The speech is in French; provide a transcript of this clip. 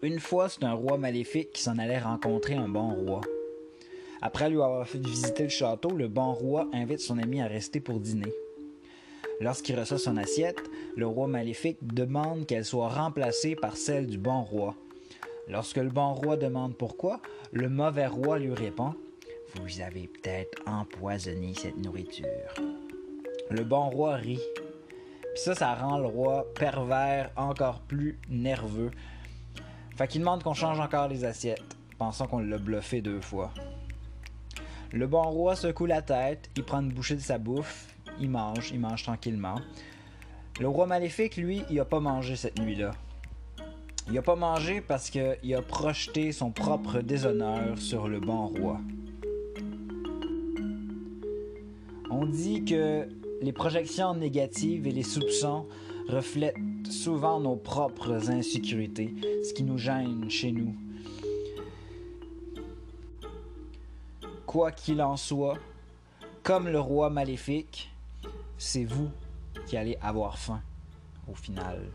Une fois, c'est un roi maléfique qui s'en allait rencontrer un bon roi. Après lui avoir fait visiter le château, le bon roi invite son ami à rester pour dîner. Lorsqu'il reçoit son assiette, le roi maléfique demande qu'elle soit remplacée par celle du bon roi. Lorsque le bon roi demande pourquoi, le mauvais roi lui répond Vous avez peut-être empoisonné cette nourriture. Le bon roi rit. Puis ça, ça rend le roi pervers encore plus nerveux. Fait qu'il demande qu'on change encore les assiettes, pensant qu'on l'a bluffé deux fois. Le bon roi secoue la tête, il prend une bouchée de sa bouffe, il mange, il mange tranquillement. Le roi maléfique, lui, il a pas mangé cette nuit-là. Il a pas mangé parce qu'il a projeté son propre déshonneur sur le bon roi. On dit que les projections négatives et les soupçons reflètent souvent nos propres insécurités, ce qui nous gêne chez nous. Quoi qu'il en soit, comme le roi maléfique, c'est vous qui allez avoir faim au final.